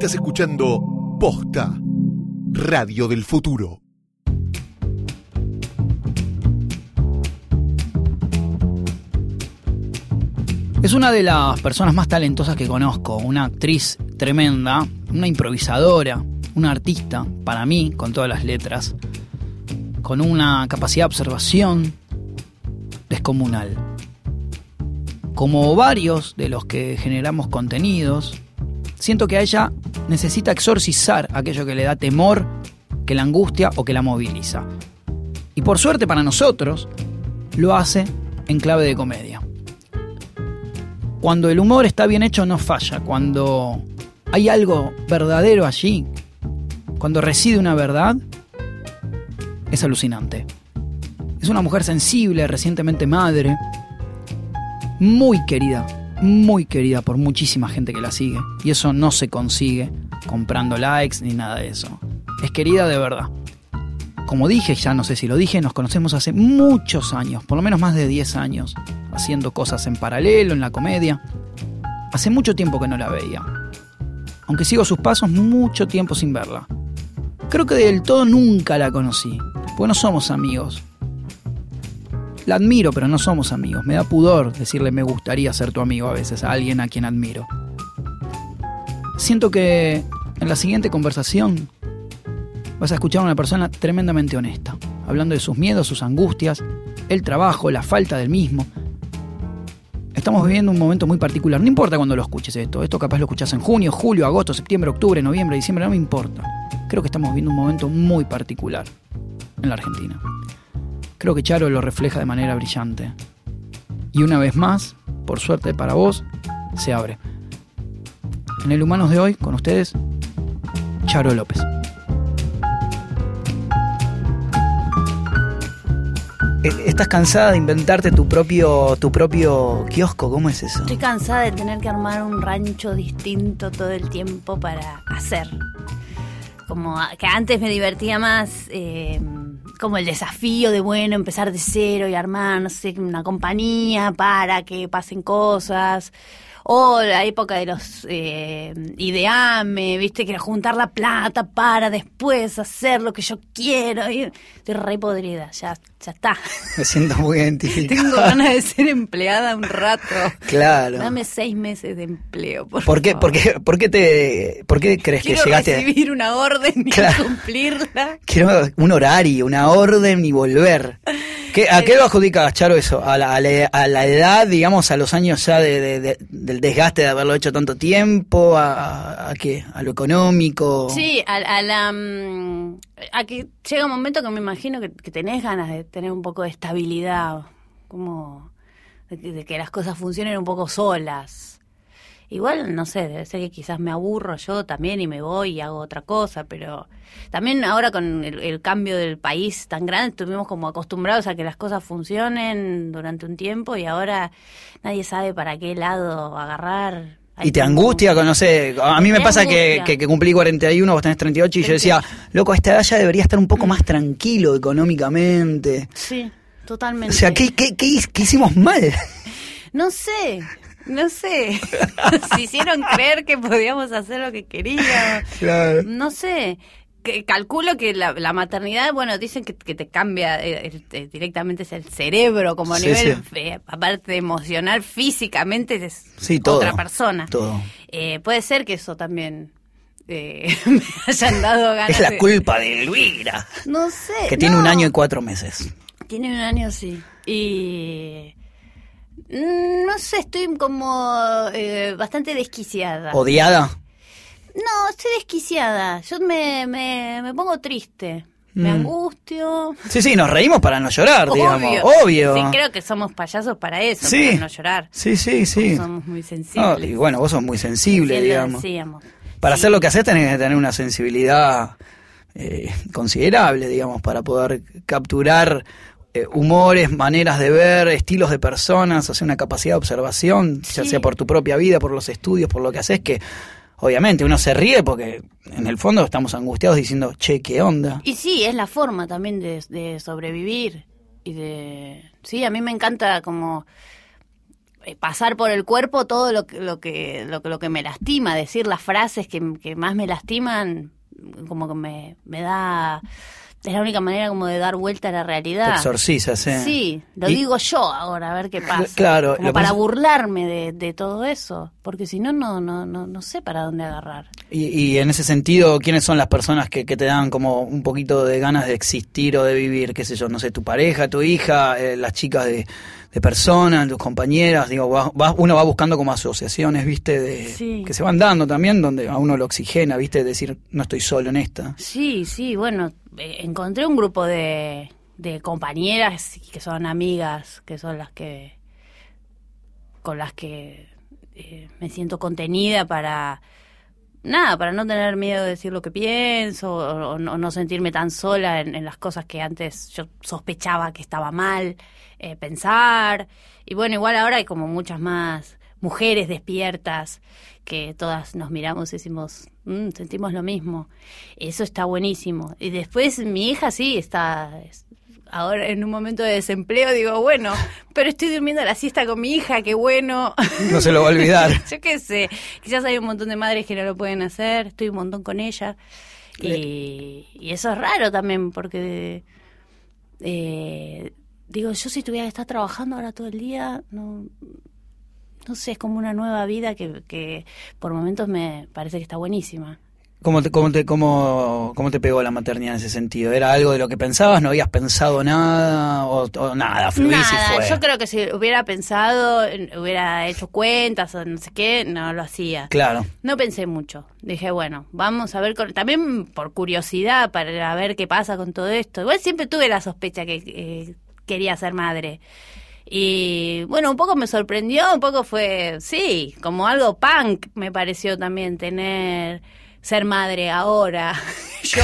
Estás escuchando Posta, Radio del Futuro. Es una de las personas más talentosas que conozco, una actriz tremenda, una improvisadora, una artista, para mí, con todas las letras, con una capacidad de observación descomunal. Como varios de los que generamos contenidos, siento que a ella necesita exorcizar aquello que le da temor, que la angustia o que la moviliza. Y por suerte para nosotros, lo hace en clave de comedia. Cuando el humor está bien hecho no falla, cuando hay algo verdadero allí, cuando reside una verdad, es alucinante. Es una mujer sensible, recientemente madre, muy querida, muy querida por muchísima gente que la sigue. Y eso no se consigue comprando likes ni nada de eso. Es querida de verdad. Como dije, ya no sé si lo dije, nos conocemos hace muchos años, por lo menos más de 10 años, haciendo cosas en paralelo, en la comedia. Hace mucho tiempo que no la veía. Aunque sigo sus pasos, mucho tiempo sin verla. Creo que del todo nunca la conocí, porque no somos amigos. La admiro, pero no somos amigos. Me da pudor decirle me gustaría ser tu amigo a veces a alguien a quien admiro. Siento que en la siguiente conversación vas a escuchar a una persona tremendamente honesta, hablando de sus miedos, sus angustias, el trabajo, la falta del mismo. Estamos viviendo un momento muy particular, no importa cuando lo escuches esto, esto capaz lo escuchas en junio, julio, agosto, septiembre, octubre, noviembre, diciembre, no me importa. Creo que estamos viviendo un momento muy particular en la Argentina. Creo que Charo lo refleja de manera brillante. Y una vez más, por suerte para vos, se abre. En el Humanos de hoy, con ustedes, Charo López. Eh, ¿Estás cansada de inventarte tu propio, tu propio kiosco? ¿Cómo es eso? Estoy cansada de tener que armar un rancho distinto todo el tiempo para hacer. Como que antes me divertía más eh, como el desafío de, bueno, empezar de cero y armar, una compañía para que pasen cosas o la época de los eh, ideame, viste, que era juntar la plata para después hacer lo que yo quiero. Y estoy re podrida, ya, ya está. Me siento muy identificada. Tengo ganas de ser empleada un rato. Claro. Dame seis meses de empleo, por, ¿Por qué, por qué, por qué te, por qué crees Quiero que llegaste? recibir una orden y Claro. cumplirla. Quiero un horario, una orden y volver. ¿Qué- ¿A qué lo adjudicas, Charo, eso? ¿A la, a la- a la edad, digamos, a los años ya de, de- de- del desgaste de haberlo hecho tanto tiempo? ¿A, a qué? ¿A lo económico? Sí, a, la mm, a que llega un momento que me imagino que, que tenés ganas de tener un poco de estabilidad, como de, de que las cosas funcionen un poco solas. Igual, no sé, debe ser que quizás me aburro yo también y me voy y hago otra cosa, pero también ahora con el cambio del país tan grande estuvimos como acostumbrados a que las cosas funcionen durante un tiempo y ahora nadie sabe para qué lado agarrar. Y te angustia, con, no sé, a mí me pasa que, que, que cumplí 41, vos tenés 38 y yo decía, loco, a esta edad ya debería estar un poco más tranquilo económicamente. Sí, totalmente. O sea, ¿qué, qué, qué, qué hicimos mal? No sé, no sé. Se hicieron creer que podíamos hacer lo que queríamos. Claro. No sé. Que, calculo que la, la maternidad, bueno, dicen que, que te cambia eh, eh, directamente es el cerebro, como a Sí, nivel, sí. eh, aparte emocional, físicamente es Sí, todo. otra persona. Todo. Eh, puede ser que eso también me hayan dado ganas Es la de- culpa de Elvira, No sé. que tiene un año y cuatro meses. Tiene un año, sí. Y. mm, No sé, estoy como eh, bastante desquiciada. ¿Odiada? No, estoy desquiciada. Yo me, me, me pongo triste. Me Mm. angustio. Sí, sí, nos reímos para no llorar, digamos. Obvio. Sí, creo que somos payasos para eso, Sí. para no llorar. Sí, sí, sí. Somos muy No, sensibles. y bueno, vos sos muy sensible, lo digamos. Para Sí. hacer lo que haces tenés que tener una sensibilidad eh, considerable, digamos, para poder capturar eh, humores, maneras de ver, estilos de personas, hacer una capacidad de observación, ya Sí. sea por tu propia vida, por los estudios, por lo que haces, que obviamente uno se ríe porque en el fondo estamos angustiados diciendo, che, ¿qué onda? Y sí, es la forma también de, de sobrevivir y de... Sí, a mí me encanta como eh, pasar por el cuerpo todo lo que, lo que, lo, lo que me lastima, decir las frases que, que más me lastiman, como que me, me da, es la única manera como de dar vuelta a la realidad. exorcizas, ¿eh? Sí, lo Y- digo yo ahora, a ver qué pasa. claro, Como para pasa- burlarme de, de todo eso, porque si no, no, no, no, no sé para dónde agarrar. Y, y en ese sentido, ¿quiénes son las personas que, que te dan como un poquito de ganas de existir o de vivir? ¿Qué sé yo? No sé, tu pareja, tu hija, eh, las chicas de, de personas, tus compañeras. Digo, va- va- uno va buscando como asociaciones, ¿viste? De, Sí. Que se van dando también, donde a uno lo oxigena, ¿viste? Decir, no estoy solo en esta. Sí, sí, bueno, encontré un grupo de, de compañeras que son amigas, que son las que con las que eh, me siento contenida para nada, para no tener miedo de decir lo que pienso o, no, sentirme tan sola en, en las cosas que antes yo sospechaba que estaba mal eh, pensar. Y bueno, igual ahora hay como muchas más mujeres despiertas que todas nos miramos y decimos, "Mm, sentimos lo mismo. Eso está buenísimo. Y después mi hija sí está... es- Ahora en un momento de desempleo digo, bueno, pero estoy durmiendo la siesta con mi hija, qué bueno. No se lo va a olvidar. Yo qué sé, quizás hay un montón de madres que no lo pueden hacer, estoy un montón con ella. Y, y eso es raro también, porque eh, digo, yo si tuviera que estar trabajando ahora todo el día, no, no sé, es como una nueva vida que, que por momentos me parece que está buenísima. ¿Cómo te, cómo, te, cómo, ¿Cómo te pegó la maternidad en ese sentido? ¿Era algo de lo que pensabas? ¿No habías pensado nada? ¿O, o nada? ¿Fluís y Nada, fue? yo creo que si hubiera pensado, hubiera hecho cuentas o no sé qué, no lo hacía. Claro. No pensé mucho. Dije, bueno, vamos a ver, con- también por curiosidad, para ver qué pasa con todo esto. Igual siempre tuve la sospecha que eh, quería ser madre. Y bueno, un poco me sorprendió, un poco fue, sí, como algo punk me pareció también tener, ser madre ahora. Yo,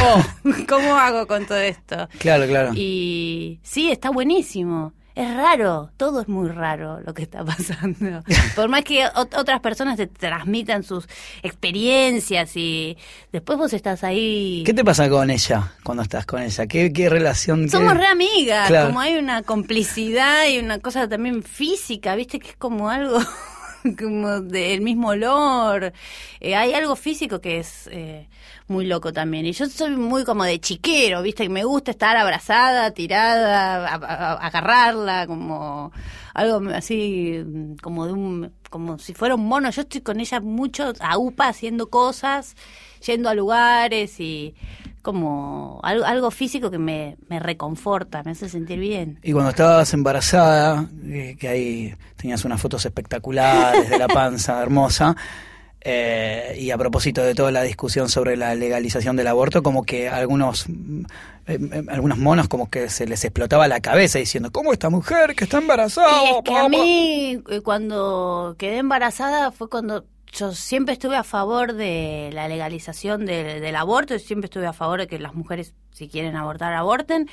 ¿cómo hago con todo esto? Claro, claro. Y sí, está buenísimo. Es raro, todo es muy raro lo que está pasando. Por más que ot- otras personas te transmitan sus experiencias y después vos estás ahí. ¿Qué te pasa con ella cuando estás con ella? ¿Qué, qué relación? qué- Somos re amigas, Claro. como hay una complicidad y una cosa también física, viste que es como algo como del mismo olor. Eh, hay algo físico que es eh, muy loco también. Y yo soy muy como de chiquero, viste, que me gusta estar abrazada, tirada, a- agarrarla, como algo así, mm, como de un, como si fuera un mono. Yo estoy con ella mucho a UPA haciendo cosas, yendo a lugares y como algo, algo físico que me, me reconforta, me hace sentir bien. Y cuando estabas embarazada, eh, que ahí tenías unas fotos espectaculares de la panza hermosa, eh, y a propósito de toda la discusión sobre la legalización del aborto, como que algunos, eh, eh, algunos monos como que se les explotaba la cabeza diciendo, ¿cómo esta mujer que está embarazada? Y es que a papá?" mí, eh, cuando quedé embarazada, fue cuando yo siempre estuve a favor de la legalización del, del aborto, y siempre estuve a favor de que las mujeres, si quieren abortar, aborten.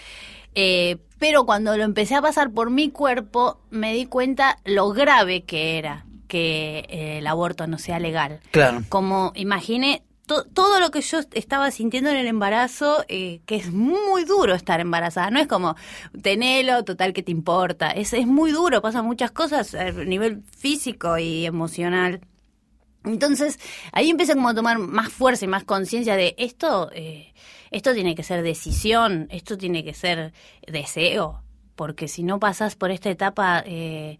Eh, pero cuando lo empecé a pasar por mi cuerpo, me di cuenta lo grave que era que eh, el aborto no sea legal. Claro. Como imaginé to- todo lo que yo estaba sintiendo en el embarazo, eh, que es muy duro estar embarazada. No es como tenelo, total que te importa. Es, es muy duro, pasan muchas cosas a nivel físico y emocional. Entonces, ahí empecé como a tomar más fuerza y más conciencia de esto, eh, esto tiene que ser decisión, esto tiene que ser deseo, porque si no pasas por esta etapa eh,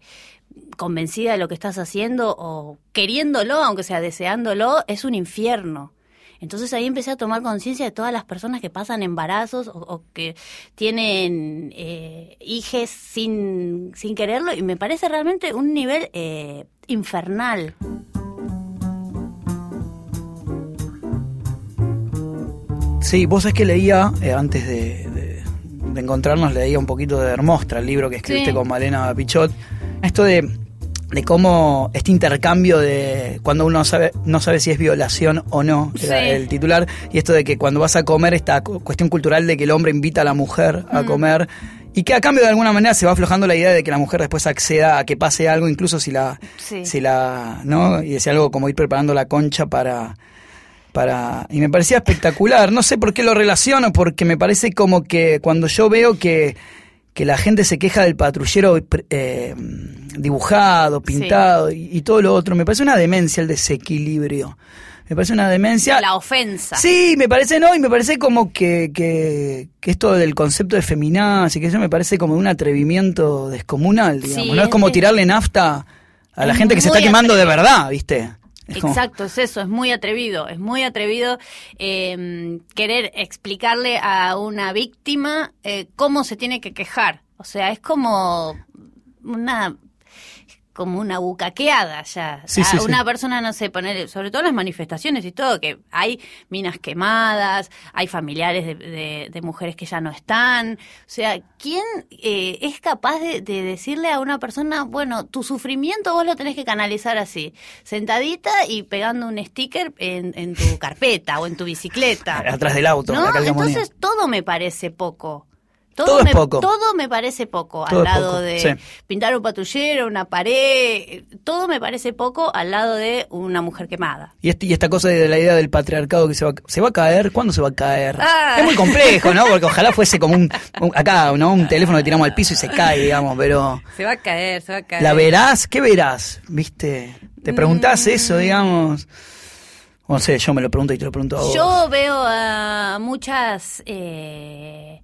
convencida de lo que estás haciendo o queriéndolo, aunque sea deseándolo, es un infierno. Entonces ahí empecé a tomar conciencia de todas las personas que pasan embarazos o, o que tienen eh, hijes sin, sin quererlo y me parece realmente un nivel eh, infernal. Sí, vos es que leía, eh, antes de, de- de encontrarnos, leía un poquito de Hermostra, el libro que escribiste Sí. con Malena Pichot. Esto de, de cómo este intercambio de cuando uno sabe, no sabe si es violación o no, era el titular, y esto de que cuando vas a comer, esta cu- cuestión cultural de que el hombre invita a la mujer a Mm. comer. Y que a cambio de alguna manera se va aflojando la idea de que la mujer después acceda a que pase algo, incluso si la, Sí. si la, ¿no? Y decía algo como ir preparando la concha para, para y me parecía espectacular no sé por qué lo relaciono porque me parece como que cuando yo veo que que la gente se queja del patrullero eh, dibujado, pintado y, y todo lo otro. Me parece una demencia el desequilibrio. Me parece una demencia. La ofensa. Sí, me parece no, y me parece como que, que, que esto del concepto de feminaz y que eso me parece como un atrevimiento descomunal, digamos. Sí, no es es como de- tirarle nafta a la Es gente que se está quemando de verdad, ¿viste? Exacto, es eso, es muy atrevido, es muy atrevido eh, querer explicarle a una víctima eh, cómo se tiene que quejar. O sea, es como una como una bucaqueada ya. Sí, A sí, sí. una persona, no sé, poner, sobre todo en las manifestaciones y todo, que hay minas quemadas, hay familiares de, de- de mujeres que ya no están. O sea, ¿quién eh, es capaz de, de decirle a una persona, bueno, tu sufrimiento vos lo tenés que canalizar así, sentadita y pegando un sticker en, en tu carpeta o en tu bicicleta? Atrás del auto, ¿No? Entonces todo me parece poco. Todo es me, poco. Todo me parece poco Todo al es lado poco, de sí. pintar un patrullero, una pared. eh, Todo me parece poco al lado de una mujer quemada. Y, este- y esta cosa de la idea del patriarcado que se va, se va a caer, ¿cuándo se va a caer? Ah. Es muy complejo, ¿no? Porque ojalá fuese como un, un- acá, ¿no? Un teléfono que tiramos al piso y se cae, digamos, pero Se va a caer, se va a caer. ¿la verás? ¿Qué verás? ¿Viste? ¿Te preguntás Mm. eso, digamos? No sé, yo me lo pregunto y te lo pregunto a vos. Yo veo a muchas eh,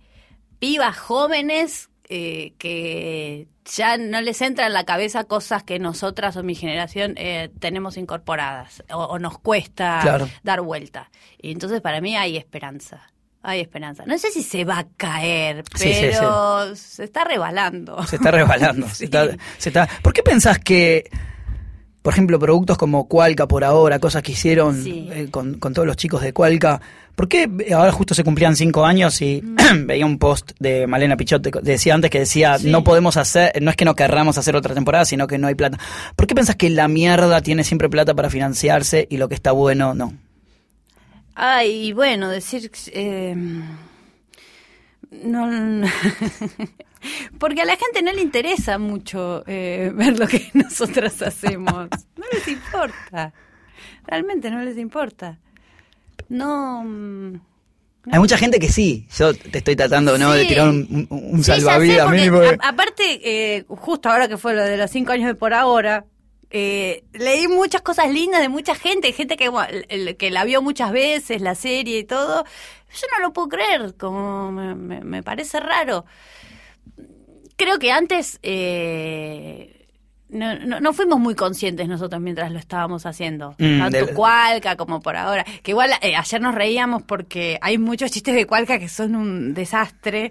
pibas jóvenes eh, que ya no les entra en la cabeza cosas que nosotras o mi generación eh, tenemos incorporadas o, o nos cuesta Claro. dar vuelta. Y entonces para mí hay esperanza. Hay esperanza. No sé si se va a caer, Sí, sí, pero se está rebalando. Se está se está, se está- ¿Por qué pensás que, por ejemplo, productos como Cualca por ahora, cosas que hicieron Sí. eh, con, con todos los chicos de Cualca, ¿por qué ahora justo se cumplían cinco años y veía un post de Malena Pichote, que decía antes que decía, Sí. no podemos hacer, no es que no querramos hacer otra temporada, sino que no hay plata. ¿Por qué pensás que la mierda tiene siempre plata para financiarse y lo que está bueno no? Ay, bueno, decir... eh, no, porque a la gente no le interesa mucho eh, ver lo que nosotras hacemos. No les importa. Realmente no les importa. No... mm, Hay mucha gente que sí, yo te estoy tratando ¿no? de Sí. tirar un, un- Sí, salvavidas porque mínimo. a- aparte, eh, justo ahora que fue lo de los cinco años de por ahora, eh, leí muchas cosas lindas de mucha gente, gente que, que la vio muchas veces, la serie y todo. Yo no lo puedo creer, como me, me- me parece raro. Creo que antes eh, no, no, no fuimos muy conscientes nosotros mientras lo estábamos haciendo. Mm, Tanto del- Cualca como por ahora. Que igual eh, ayer nos reíamos porque hay muchos chistes de Cualca que son un desastre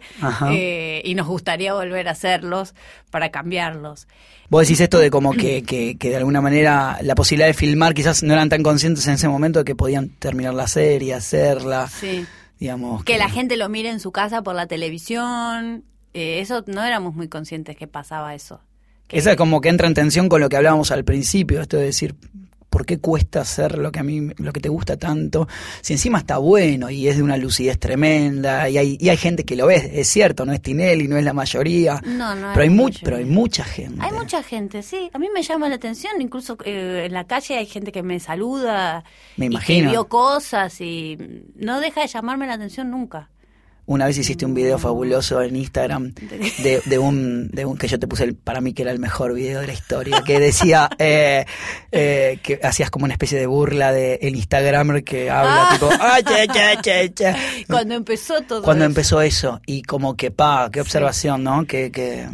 eh, y nos gustaría volver a hacerlos para cambiarlos. Vos decís esto de como que, que, que de alguna manera la posibilidad de filmar quizás no eran tan conscientes en ese momento de que podían terminar la serie, hacerla, Sí. digamos. Que la gente lo mire en su casa por la televisión. Eh, eso no éramos muy conscientes que pasaba eso. Que- Esa como que entra en tensión con lo que hablábamos al principio, esto de decir, ¿por qué cuesta hacer lo que a mí, lo que te gusta tanto? Si encima está bueno y es de una lucidez tremenda y hay, y hay gente que lo ve, es cierto, no es Tinelli, no es la mayoría, No, no pero hay, mu- pero hay mucha gente. Hay mucha gente, sí. A mí me llama la atención, incluso eh, en la calle hay gente que me saluda Me y imagino. que vio cosas y no deja de llamarme la atención nunca. Una vez hiciste un video fabuloso en Instagram de, de un, de un que yo te puse el- para mí que era el mejor video de la historia, que decía eh, eh, que hacías como una especie de burla de el Instagramer que habla Ah. tipo "Ah, che, che, che, che". Cuando empezó todo cuando eso. empezó eso y como que pa, qué observación, ¿no? Que, que,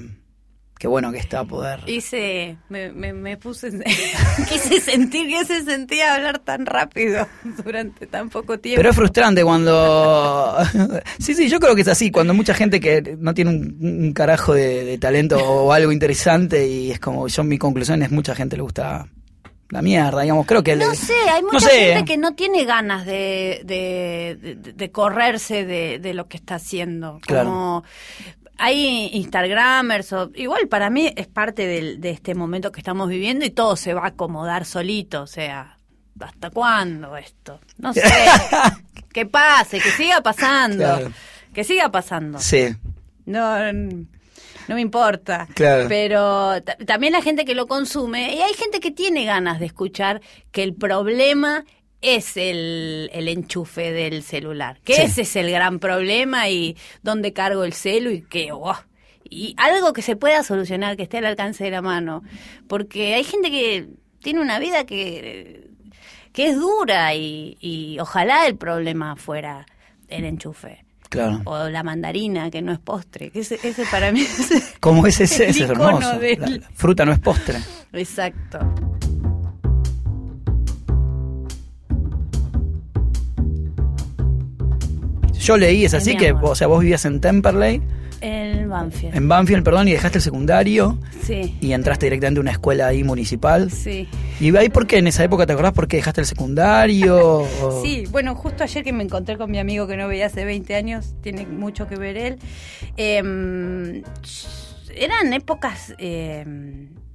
que bueno que está a poder. Hice, me, me, me puse, quise sentir que se sentía hablar tan rápido durante tan poco tiempo. Pero es frustrante cuando... sí, sí, yo creo que es así, cuando mucha gente que no tiene un, un carajo de, de talento o algo interesante y es como, yo mi conclusión es mucha gente le gusta la mierda, digamos, creo que... No le- sé, hay no mucha sé, gente que no tiene ganas de, de, de- de correrse de, de lo que está haciendo. Claro. Hay Instagramers, o, igual para mí es parte del- de este momento que estamos viviendo y todo se va a acomodar solito, o sea, ¿hasta cuándo esto? No sé, que pase, que siga pasando, Claro. que siga pasando. Sí, No, no me importa. Claro. Pero ta- también la gente que lo consume, y hay gente que tiene ganas de escuchar que el problema es el, el enchufe del celular. Que Sí. ese es el gran problema y dónde cargo el celu y que, oh, y algo que se pueda solucionar, que esté al alcance de la mano. Porque hay gente que tiene una vida que, que es dura y, y ojalá el problema fuera el enchufe. Claro. O la mandarina, que no es postre. Que ese, ese para mí es... ¿Cómo es ese? es hermoso. del- la fruta no es postre. Exacto. Yo leí, es así que, amor. o sea, vos vivías en Temperley, El Banfield. en Banfield, perdón, y dejaste el secundario Sí, y entraste directamente a una escuela ahí municipal. sí. ¿Y ahí por qué en esa época te acordás por qué dejaste el secundario? O- Sí, bueno, justo ayer que me encontré con mi amigo que no veía hace 20 años, tiene mucho que ver él. eh, eran épocas eh,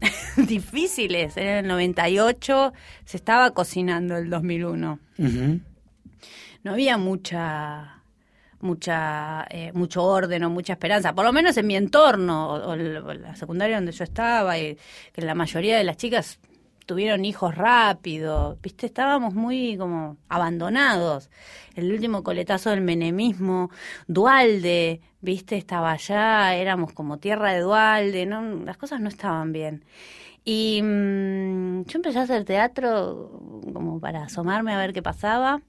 difíciles, era el 98, se estaba cocinando el 2001. Ujú. No había mucha mucha eh, mucho orden o mucha esperanza, por lo menos en mi entorno, o, o la secundaria donde yo estaba, y que la mayoría de las chicas tuvieron hijos rápido, viste, estábamos muy como abandonados. El último coletazo del menemismo, Dualde, viste, estaba allá, éramos como tierra de Dualde, no, las cosas no estaban bien. Y mm, yo empecé a hacer teatro como para asomarme a ver qué pasaba.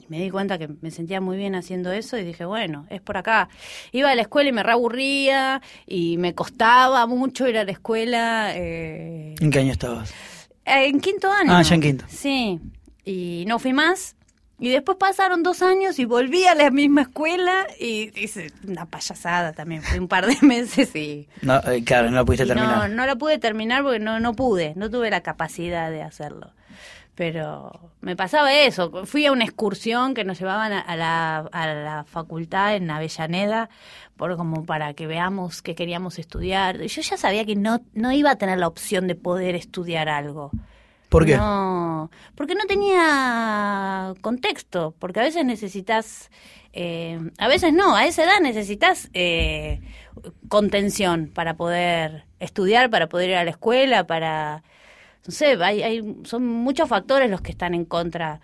Y me di cuenta que me sentía muy bien haciendo eso y dije, bueno, es por acá. Iba a la escuela y me reaburría y me costaba mucho ir a la escuela. eh, ¿En qué año estabas? en quinto año. Ah, ya en quinto. Sí. Y no fui más. Y después pasaron dos años y volví a la misma escuela y hice una payasada también. Fui un par de meses y, No, eh, claro, no la pudiste y no, terminar. no la pude terminar porque no, no pude, no tuve la capacidad de hacerlo. Pero me pasaba eso. Fui a una excursión que nos llevaban a, la, a la facultad en Avellaneda por como para que veamos qué queríamos estudiar. Yo ya sabía que no, no iba a tener la opción de poder estudiar algo. ¿Por qué? No, porque no tenía contexto, porque a veces necesitas, eh, a veces no, a esa edad necesitas eh, contención para poder estudiar, para poder ir a la escuela, para, no sé, hay, hay, son muchos factores los que están en contra.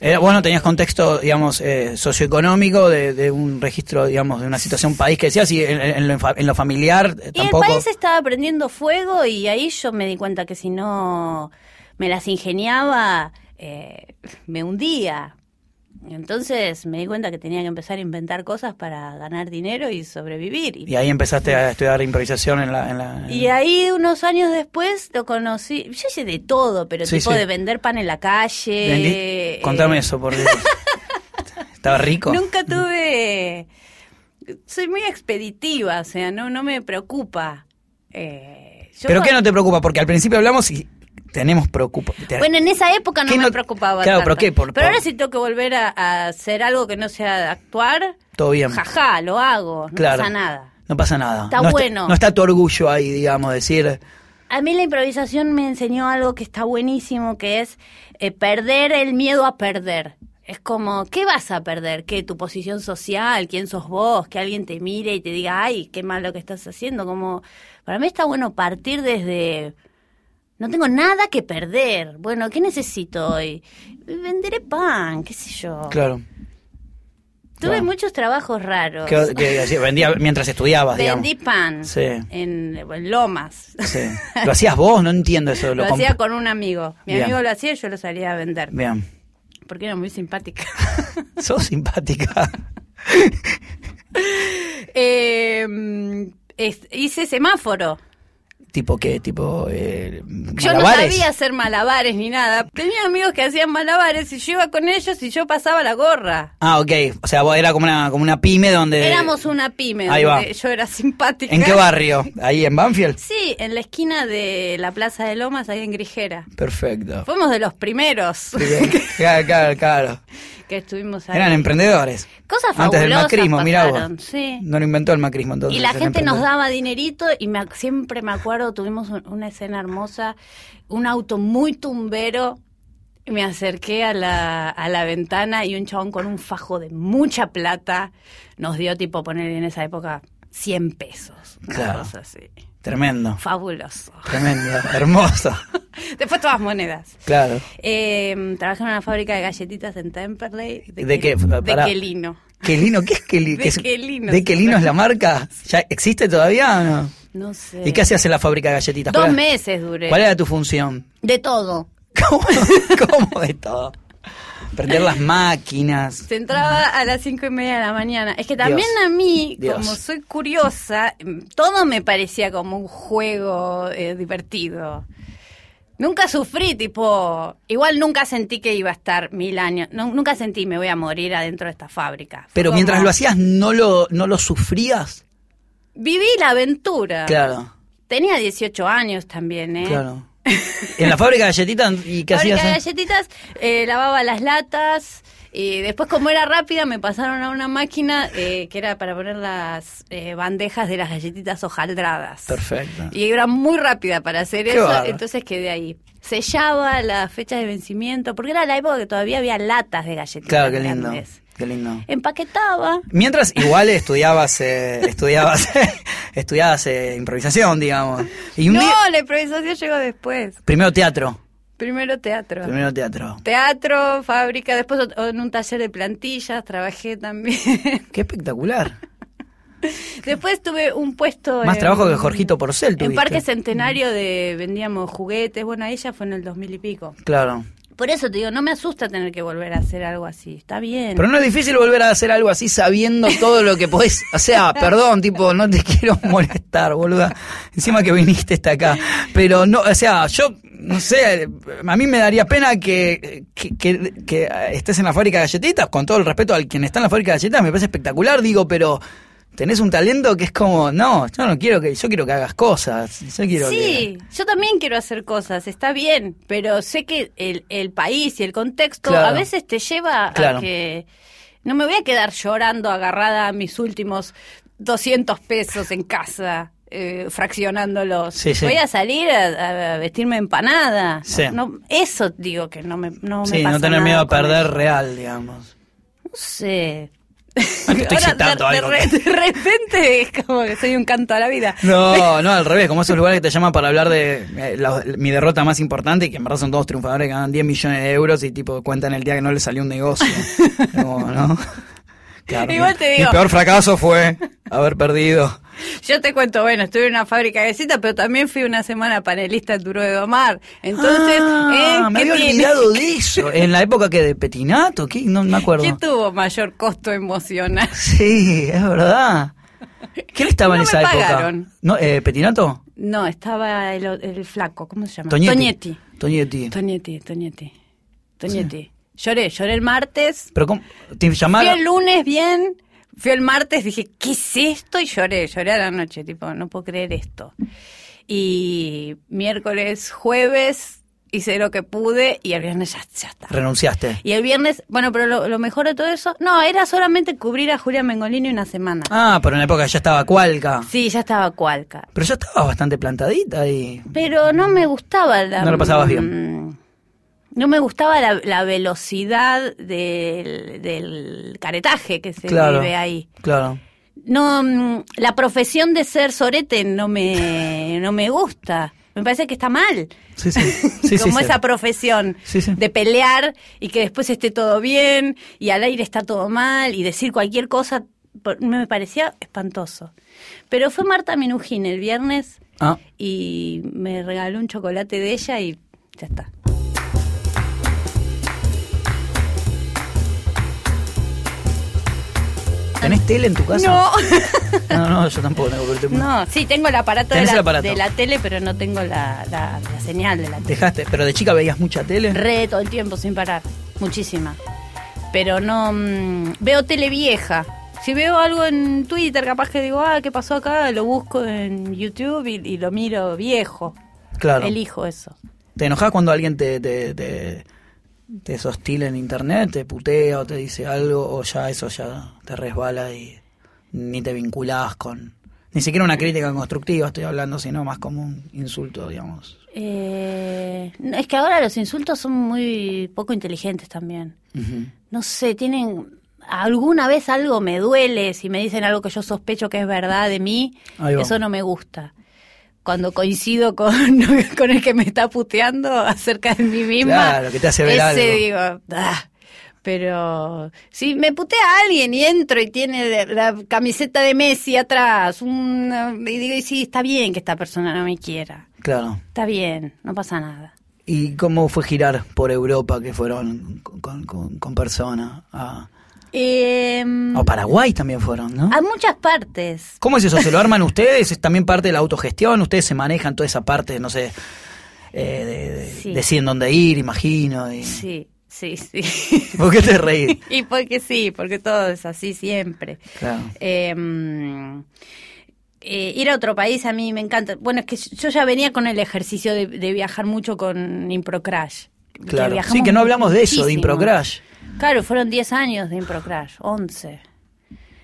Era, vos no tenías contexto, digamos, eh, socioeconómico de, de un registro, digamos, de una situación país que decías, y en, en lo, en lo familiar eh, Y el país estaba prendiendo fuego y ahí yo me di cuenta que si no me las ingeniaba, eh, me hundía. Entonces me di cuenta que tenía que empezar a inventar cosas para ganar dinero y sobrevivir. Y, ahí empezaste a estudiar improvisación en la... En la en- y ahí unos años después lo conocí. Yo hice de todo, pero Sí, tipo sí. de vender pan en la calle. Vendí- eh, Contame eso, por Dios. Estaba rico. Nunca tuve. Soy muy expeditiva, o sea, no, no me preocupa. Eh, ¿Pero qué no te preocupa? Porque al principio hablamos y tenemos preocupa. te- Bueno, en esa época no ¿Qué me no- preocupaba Claro, tanto. pero ¿qué? Por- pero por- ahora si tengo que volver a, a hacer algo que no sea actuar, Todo bien. jaja, lo hago, no Claro. pasa nada. No pasa nada. Está no bueno. no está tu orgullo ahí, digamos, decir... A mí la improvisación me enseñó algo que está buenísimo, que es eh, perder el miedo a perder. Es como, ¿qué vas a perder? ¿Qué? ¿Tu posición social? ¿Quién sos vos? Que alguien te mire y te diga, ay, qué mal lo que estás haciendo. Como, para mí está bueno partir desde, no tengo nada que perder. Bueno, ¿qué necesito hoy? Venderé pan, qué sé yo. Claro. Tuve claro. muchos trabajos raros. Que, vendía mientras estudiabas, digamos. Vendí pan Sí. en, en Lomas. Sí. ¿Lo hacías vos? No entiendo eso. Lo comp- hacía con un amigo. Mi Bien. amigo lo hacía y yo lo salía a vender. Bien. Porque era muy simpática. Sos simpática. Eh, es- hice semáforo. ¿Tipo qué? ¿Tipo eh, Yo no sabía hacer malabares ni nada. Tenía amigos que hacían malabares y yo iba con ellos y yo pasaba la gorra. Ah, ok. O sea, vos era como una, como una pyme donde... Éramos una pyme. Ahí donde va. Yo era simpática. ¿En qué barrio? ¿Ahí en Banfield? Sí, en la esquina de la Plaza de Lomas, ahí en Grijera. Perfecto. Fuimos de los primeros. Claro, claro, claro. que estuvimos ahí. Eran emprendedores. Cosas Antes del fabulosas macrismo, mirá vos. sí. No lo inventó el macrismo entonces. Y la gente nos daba dinerito y me, siempre me acuerdo, tuvimos un- una escena hermosa, un auto muy tumbero. y Me acerqué a la, a la ventana y un chabón con un fajo de mucha plata nos dio tipo poner en esa época 100 pesos. Una Claro. cosa así. Tremendo. Fabuloso. Tremendo. Hermoso. Después todas monedas. Claro. Eh, trabajé en una fábrica de galletitas en Temperley. ¿De qué? De Pará. quelino. Quelino, ¿qué es Quelino? De ¿Qué es- Quelino, ¿De. Quelino es la marca? ¿Ya existe todavía o no? No sé. ¿Y qué hacías en la fábrica de galletitas? Dos ¿Cuál- meses duré. ¿Cuál era tu función? De todo. ¿Cómo, cómo de todo? Prender las máquinas. Se entraba a las cinco y media de la mañana. Es que también Dios. a mí, Dios. como soy curiosa, todo me parecía como un juego eh, divertido. Nunca sufrí, tipo, igual nunca sentí que iba a estar mil años, no- nunca sentí me voy a morir adentro de esta fábrica. Fue Pero mientras lo hacías, ¿no lo, no lo sufrías? Viví la aventura. Claro, Tenía 18 años también, ¿eh? claro. En la fábrica de galletitas, ¿y qué Fábrica hacías? de eh? galletitas, eh, lavaba las latas y después como era rápida me pasaron a una máquina eh, que era para poner las eh, bandejas de las galletitas hojaldradas. Perfecto. Y era muy rápida para hacer Qué eso, entonces quedé ahí. Sellaba la fecha de vencimiento, porque era la época que todavía había latas de galletitas. Claro, qué lindo. grandes. Qué lindo. Empaquetaba. Mientras igual estudiabas, eh, estudiabas, estudiabas eh, improvisación, digamos. Y un no, día- la improvisación llegó después. primero teatro, Primero teatro. primero teatro. Teatro, fábrica, después en un taller de plantillas trabajé también. Qué espectacular. Después tuve un puesto Más en- trabajo que Jorgito Porcel En tuviste. Parque Centenario de vendíamos juguetes. Bueno, ya fue en el 2000 y pico. Claro. Por eso te digo, no me asusta tener que volver a hacer algo así. Está bien. Pero no es difícil volver a hacer algo así sabiendo todo lo que podés. O sea, perdón, tipo, no te quiero molestar, boluda. Encima que viniste hasta acá. Pero no, o sea, yo, no sé, a mí me daría pena que, que, que- que estés en la fábrica de galletitas, con todo el respeto al quien está en la fábrica de galletitas, me parece espectacular, digo, pero tenés un talento que es como, no, yo no quiero que, yo quiero que hagas cosas. Yo quiero Sí, yo también quiero hacer cosas, está bien, pero sé que el, el país y el contexto Claro. a veces te lleva Claro. a que no me voy a quedar llorando agarrada a mis últimos 200 pesos en casa. eh, fraccionándolos. Sí, sí. Voy a salir a, a vestirme empanada. Sí. No, eso digo que no me no me sí, pasa no tener nada miedo a perder eso. real, digamos. No sé. Te estoy Ahora, citando de, algo repente es como que soy un canto a la vida. No, no, al revés, como esos lugares que te llaman para hablar de eh, la- mi derrota más importante, y que en verdad son todos triunfadores que ganan 10 millones de euros y tipo cuentan el día que no les salió un negocio. Como, ¿no? Claro, Igual te digo- Mi peor fracaso fue haber perdido. Yo te cuento, bueno, estuve en una fábrica de citas, pero también fui una semana panelista en Duro de Domar. Entonces, Ah, ¿eh? me ¿qué había tiene? olvidado de eso. En la época que de Petinato, ¿qué? No me acuerdo. ¿Qué tuvo mayor costo emocional? Sí, es verdad. ¿Quién estaba en me esa pagaron. época? ¿No, eh, ¿Petinato? No, estaba el, el flaco, ¿cómo se llama? Toñetti. Toñetti. Toñetti. Toñetti, Toñetti. Lloré, lloré el martes. Pero ¿cómo? ¿Te Fui llamaron? el lunes bien, fui el martes, dije, ¿qué es esto? Y lloré, lloré a la noche, tipo, no puedo creer esto. Y miércoles, jueves, hice lo que pude y el viernes ya, ya está. Renunciaste. Y el viernes, bueno, pero lo, lo mejor de todo eso, no, era solamente cubrir a Julia Mengolini una semana. Ah, pero en la época ya estaba Cualca. Sí, ya estaba cualca. Pero ya estaba bastante plantadita y... Pero no me gustaba la... No lo pasabas mm, No me gustaba la, la velocidad del, del caretaje que se Claro. vive ahí. Claro. No, mm, la profesión de ser sorete no me, no me gusta. Me parece que está mal. Sí, sí. Sí, Como sí. esa profesión Sí, de pelear y que después esté todo bien y al aire está todo mal y decir cualquier cosa me parecía espantoso. Pero fue Marta Minujín el viernes Ah, y me regaló un chocolate de ella y ya está. ¿Tenés tele en tu casa? No, No, no, yo tampoco tengo pero te- no, sí, tengo el aparato, de la, el aparato. de la tele, pero no tengo la, la- la señal de la tele. Dejaste, pero de chica veías mucha tele. Re todo el tiempo sin parar, muchísima. Pero no mm, veo tele vieja. Si veo algo en Twitter, capaz que digo, ah, ¿qué pasó acá? Lo busco en YouTube y, y lo miro viejo. Claro. Elijo eso. ¿Te enojas cuando alguien te, te, te, te hostila en internet, te putea o te dice algo, o ya eso ya te resbala y ni te vinculás con... Ni siquiera una crítica constructiva estoy hablando, sino más como un insulto, digamos. Eh, es que ahora los insultos son muy poco inteligentes también. No sé, tienen... Alguna vez algo me duele, si me dicen algo que yo sospecho que es verdad de mí, eso no me gusta. Cuando coincido con, con el que me está puteando acerca de mí misma, Claro, que te hace ver ese algo. digo, ah. Pero si me putea a alguien y entro y tiene la camiseta de Messi atrás, una- y digo, y sí, está bien que esta persona no me quiera. Claro. Está bien, no pasa nada. ¿Y cómo fue girar por Europa que fueron con, con- con personas? A, Eh, a Paraguay también fueron, ¿no? a muchas partes. ¿Cómo es eso? ¿Se lo arman ustedes? ¿Es también parte de la autogestión? ¿Ustedes se manejan toda esa parte, no sé, eh, de, de- Sí. deciden dónde ir, imagino? Y... Sí, sí, sí. ¿Por qué te reís? y porque sí, porque todo es así siempre. Claro. Eh, mm, eh, ir a otro país a mí me encanta. Bueno, es que yo ya venía con el ejercicio de, de viajar mucho con Improcrash. Claro. Sí, que no hablamos de eso, de. Improcrash. Claro, fueron 10 años de Improcrash, 11.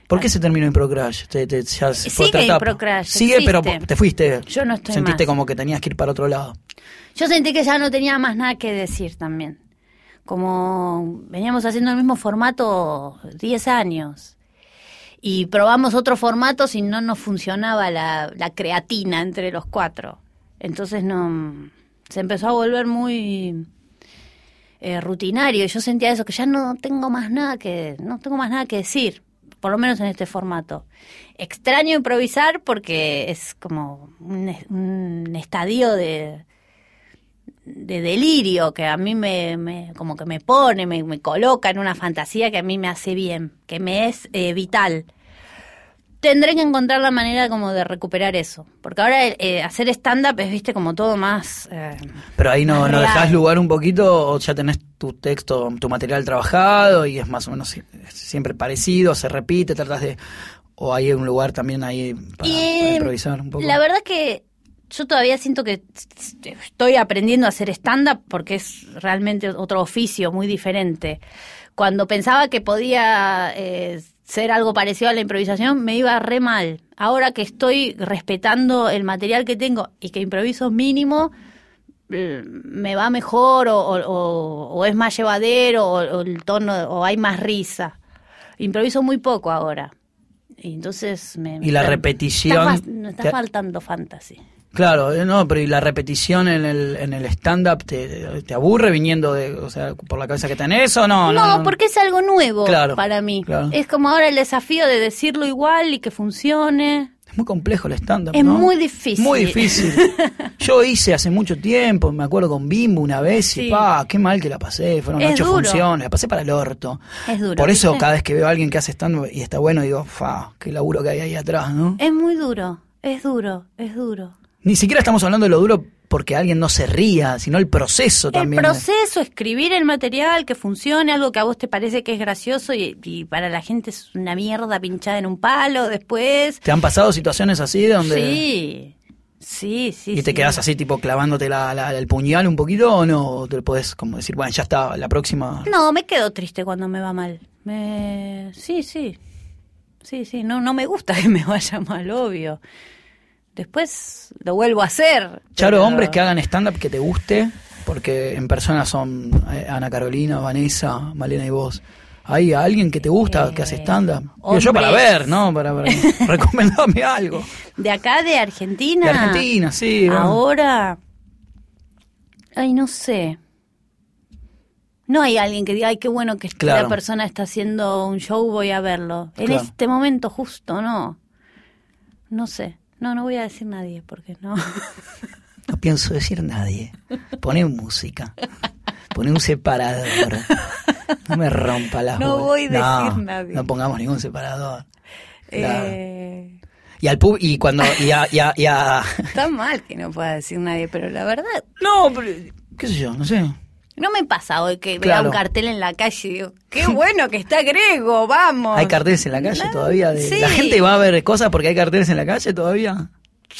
¿Por qué se terminó Improcrash? Te, te, ya se fue Sigue. Improcrash, Sigue, pero te fuiste. Yo no estoy Sentiste más. como que tenías que ir para otro lado. Yo sentí que ya no tenía más nada que decir también. Como veníamos haciendo el mismo formato 10 años. Y probamos otros formatos y no nos funcionaba la, la creatina entre los cuatro. Entonces no se empezó a volver muy eh, rutinario. Y yo sentía eso, que ya no tengo más nada que, no tengo más nada que decir, por lo menos en este formato. Extraño improvisar porque es como un, es- un estadio de, de delirio que a mí me, me- como que me pone, me, me coloca en una fantasía que a mí me hace bien, que me es eh, vital. Tendré que encontrar la manera como de recuperar eso, porque ahora eh, hacer stand-up es, viste, como todo más... eh, Pero ahí no, no dejás lugar un poquito o ya tenés tu texto, tu material trabajado y es más o menos si- siempre parecido, se repite, tratas de... O hay un lugar también ahí para, improvisar un poco. La verdad que yo todavía siento que estoy aprendiendo a hacer stand-up porque es realmente otro oficio muy diferente. Cuando pensaba que podía eh, ser algo parecido a la improvisación, me iba re mal. Ahora que estoy respetando el material que tengo y que improviso mínimo, eh, me va mejor o, o- o- o es más llevadero o, o el tono o hay más risa. Improviso muy poco ahora. Y entonces me... Y la repetición Está, me está te- faltando fantasy. Claro, eh, no, pero y la repetición en el, en el stand-up te, te aburre viniendo de, o sea, por la cabeza que tenés o no? No, porque es algo nuevo Claro, para mí. claro. Es como ahora el desafío de decirlo igual y que funcione. Es muy complejo el stand-up, Es ¿no? muy difícil. Muy difícil. Yo hice hace mucho tiempo, me acuerdo con Bimbo una vez y pa, qué mal que la pasé. Fueron Es ocho duro. funciones, la pasé para el orto. Es duro. Por eso cada vez que veo a alguien que hace stand-up y está bueno, digo, fa, qué laburo que hay ahí atrás, ¿no? Es muy duro, es duro, es duro. Ni siquiera estamos hablando de lo duro porque alguien no se ría, sino el proceso también. El proceso, escribir el material que funcione, algo que a vos te parece que es gracioso y, y para la gente es una mierda pinchada en un palo después. ¿Te han pasado situaciones así donde... Sí, sí, sí. ¿Y te sí. quedas así, tipo, clavándote la, la- el puñal un poquito o no? ¿O te puedes como decir, bueno, ya está, la próxima... No, me quedo triste cuando me va mal. Me... Sí, sí. Sí, sí. No, no me gusta que me vaya mal, obvio. Después lo vuelvo a hacer. Charo, pero- hombres que hagan stand-up que te guste, porque en persona son eh, Ana Carolina, Vanessa, Malena y vos. ¿Hay alguien que te gusta que hace Eh, stand-up? Yo para ver, ¿no? Para, para recomendarme algo. De acá, de Argentina. De Argentina, sí. bueno. Ahora. Ay, no sé. No hay alguien que diga, ay, qué bueno que Claro. la persona está haciendo un show, voy a verlo. En Claro. este momento justo, no. No sé. No, no voy a decir nadie, porque no. No pienso decir nadie. Poné música. Poné un separador. No me rompa las No bolas. voy a decir No, nadie. No pongamos ningún separador. Eh, Y al pub y cuando y a, y a- y a- está mal que no pueda decir nadie, pero la verdad, no, pero, qué sé yo, no sé. No me pasa hoy que vea Claro. un cartel en la calle y digo, qué bueno que está Grego, vamos. Hay carteles en la calle No, todavía. de- sí. La gente va a ver cosas porque hay carteles en la calle todavía.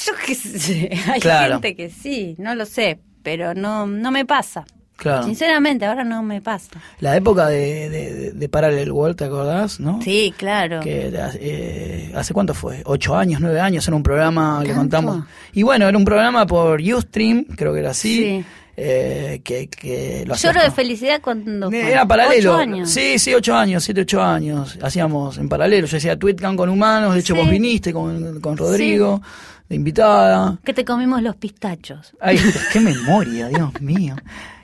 Yo qué sé, hay Claro. gente que sí, no lo sé, pero no, no me pasa. Claro. Sinceramente, ahora no me pasa. La época de, de, de Parallel World, ¿te acordás? ¿No? Sí, claro. Que eh, hace cuánto fue, ocho años, nueve años, era un programa que contamos. Y bueno, era un programa por Ustream, creo que era así. Sí. Eh, que, que lo Lloro de felicidad cuando... Era paralelo. Ocho años. Sí, sí, ocho años, siete, ocho años. Hacíamos en paralelo. Yo hacía Tweetcam con humanos. De hecho, Sí. vos viniste con, con Rodrigo, de invitada. Que te comimos los pistachos. Ay, qué memoria, Dios mío.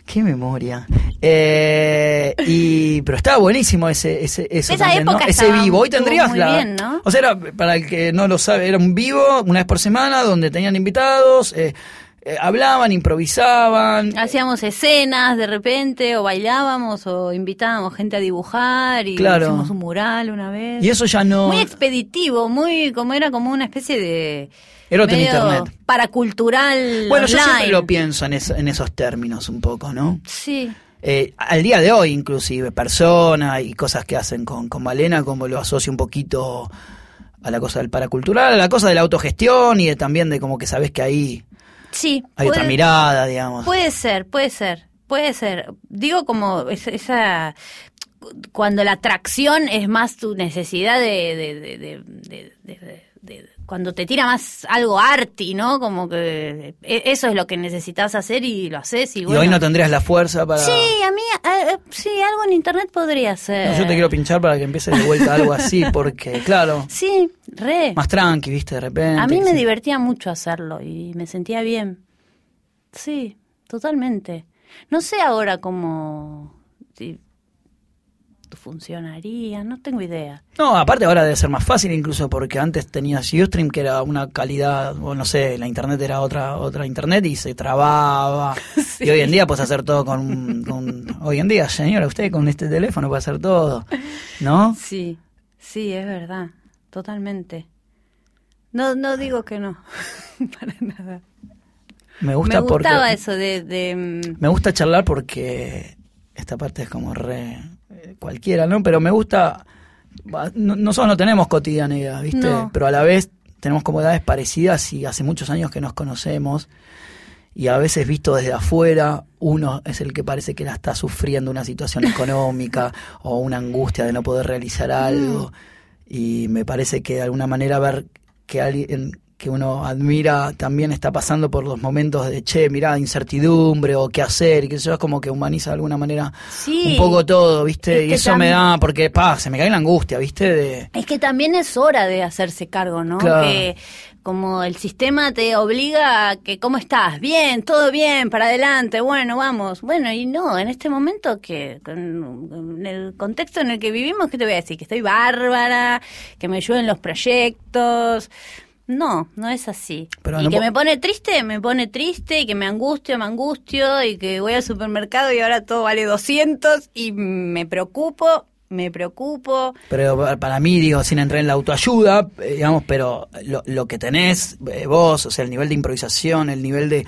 Qué memoria. Eh, y pero estaba buenísimo ese ese eso Esa también, ¿no? época ese vivo. Hoy tendrías muy la bien, ¿no? O sea, era, para el que no lo sabe, era un vivo una vez por semana donde tenían invitados, eh, eh, hablaban, improvisaban. Hacíamos escenas de repente, o bailábamos, o invitábamos gente a dibujar, y Claro. hicimos un mural una vez. Y eso ya no Muy expeditivo, muy como era como una especie de Era otro internet. paracultural Bueno, yo siempre lo pienso en, en esos términos un poco, ¿no? Sí, Eh, al día de hoy, inclusive, personas y cosas que hacen con, con Malena, como lo asocio un poquito a la cosa del paracultural, a la cosa de la autogestión y de, también de como que sabes que ahí sí. hay otra puede- mirada, digamos. Puede ser, puede ser, puede ser. Digo como es- esa cuando la atracción es más tu necesidad de- de- cuando te tira más algo arty, ¿no? Como que e- eso es lo que necesitas hacer y lo haces y y bueno. hoy no tendrías la fuerza para... Sí, a mí eh, eh, sí, algo en internet podría ser. No, yo te quiero pinchar para que empieces de vuelta algo así, porque, claro, Sí, re. más tranqui, viste, de repente. A mí me sí. divertía mucho hacerlo y me sentía bien. Sí, totalmente. No sé ahora cómo si funcionaría, no tengo idea. No, aparte ahora debe ser más fácil incluso porque antes tenías Ustream que era una calidad, o no sé, la internet era otra otra internet y se trababa. Y hoy en día puedes hacer todo con, hoy en día, señora, usted con este teléfono puede hacer todo, ¿no? Sí, sí, es verdad, totalmente. No, no digo que no, para nada. Me gusta Me gustaba porque eso de, de, mm, me gusta charlar porque esta parte es como re cualquiera, ¿no? Pero me gusta nosotros no tenemos cotidianidad, ¿viste? No. Pero a la vez tenemos como edades parecidas y hace muchos años que nos conocemos y a veces visto desde afuera uno es el que parece que la está sufriendo una situación económica o una angustia de no poder realizar algo y me parece que de alguna manera ver que alguien que uno admira también está pasando por los momentos de che, mirá, incertidumbre o qué hacer y que eso es como que humaniza de alguna manera Sí. un poco todo, ¿viste? Es y eso me da porque pa, se me cae la angustia, ¿viste? De Es que también es hora de hacerse cargo, ¿no? Claro. Que como el sistema te obliga a que, ¿cómo estás? Bien, todo bien, para adelante, bueno, vamos. Bueno, y no, en este momento que, con el contexto en el que vivimos, ¿qué te voy a decir? Que estoy bárbara, que me ayuden los proyectos. No, no es así. Pero y no que me pone triste, me pone triste, y que me angustio, me angustio, y que voy al supermercado y ahora todo vale 200 y me preocupo, me preocupo. Pero pa- para mí, digo, sin entrar en la autoayuda, eh, digamos, pero lo, lo que tenés eh, vos, o sea, el nivel de improvisación, el nivel de...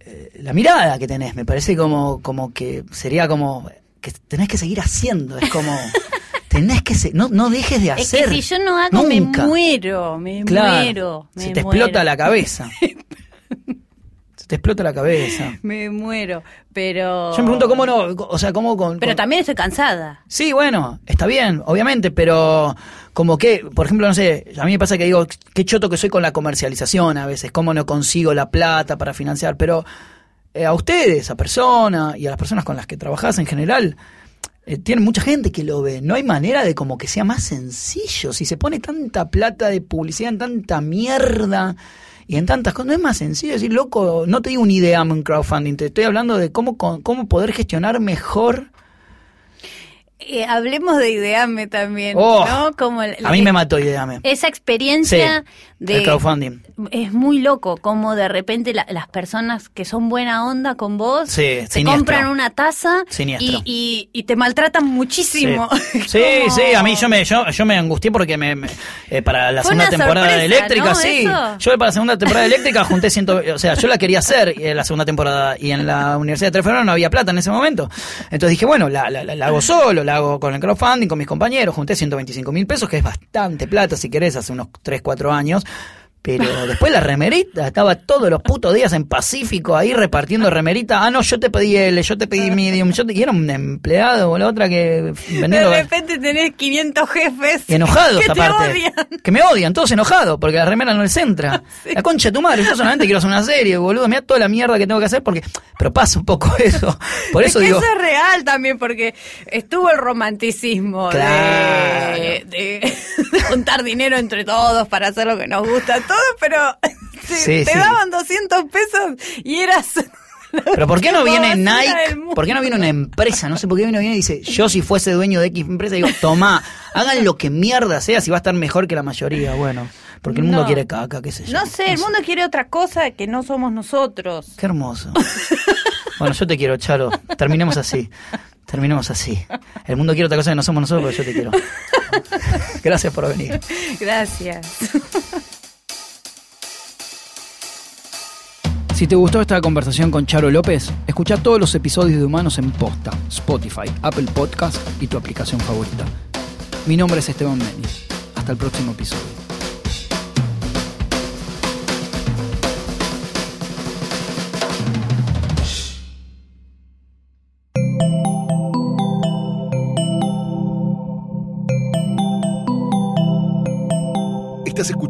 eh, la mirada que tenés, me parece como, como que sería como que tenés que seguir haciendo, es como... tenés que... no, no dejes de Es hacer. que si yo no hago, nunca. me muero, me Claro, muero. Me se te muero. explota la cabeza. se te explota la cabeza. Me muero, pero... Yo me pregunto cómo no, o sea, cómo con... Pero con- también estoy cansada. Sí, bueno, está bien, obviamente, pero como que, por ejemplo, no sé, a mí me pasa que digo, qué choto que soy con la comercialización a veces, cómo no consigo la plata para financiar, pero eh, a ustedes, a personas y a las personas con las que trabajás en general, eh, tienen mucha gente que lo ve. No hay manera de como que sea más sencillo. Si se pone tanta plata de publicidad en tanta mierda y en tantas cosas, no es más sencillo decir, loco, no te digo un idea en crowdfunding, te estoy hablando de cómo, cómo poder gestionar mejor. Eh, hablemos de Ideame también, Oh, ¿no? Como el- A mí me mató Ideame. Esa experiencia Sí, de... el crowdfunding. Es muy loco como de repente la- las personas que son buena onda con vos Sí, siniestro. compran una taza y, Siniestro. y, y te maltratan muchísimo. Sí, sí, a mí yo me, yo, yo me angustié porque me, me- eh, para la Fue segunda temporada de Eléctrica, ¿no? sí. Eso. Yo para la segunda temporada de Eléctrica junté ciento, o sea, yo la quería hacer en la segunda temporada y en la Universidad de Tres Febrero no había plata en ese momento. Entonces dije, bueno, la, la, la- la hago solo, la hago con el crowdfunding, con mis compañeros, junté 125 mil pesos, que es bastante plata si querés, hace unos 3, 4 años. Pero después la remerita, estaba todos los putos días en Pacífico ahí repartiendo remerita. Ah, no, yo te pedí L, yo te pedí medium, yo te... Y era un empleado o la otra que vendiendo... De repente tenés 500 jefes enojados que aparte. te odian. Que me odian, todos enojados, porque la remera no les entra. La concha de tu madre, yo solamente quiero hacer una serie, boludo. Mira toda la mierda que tengo que hacer porque. Pero pasa un poco eso. Por eso es que digo. eso es real también, porque estuvo el romanticismo Claro. de, de juntar dinero entre todos para hacer lo que nos gusta, todo, pero te, Sí, te sí. daban 200 pesos y eras Pero ¿por qué no viene Nike? ¿Por qué no viene una empresa? No sé por qué viene, viene y dice, yo si fuese dueño de X empresa, digo, tomá, hagan lo que mierda sea si va a estar mejor que la mayoría. Bueno, porque el mundo No. quiere caca, qué sé yo. No sé, el mundo quiere otra cosa que no somos nosotros. Qué hermoso. Bueno, yo te quiero, Charo. Terminemos así. Terminemos así. El mundo quiere otra cosa que no somos nosotros, pero yo te quiero. Gracias por venir. Gracias. Si te gustó esta conversación con Charo López, escucha todos los episodios de Humanos en Posta, Spotify, Apple Podcast y tu aplicación favorita. Mi nombre es Esteban Menis. Hasta el próximo episodio.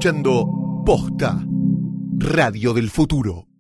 Escuchando Posta, Radio del Futuro.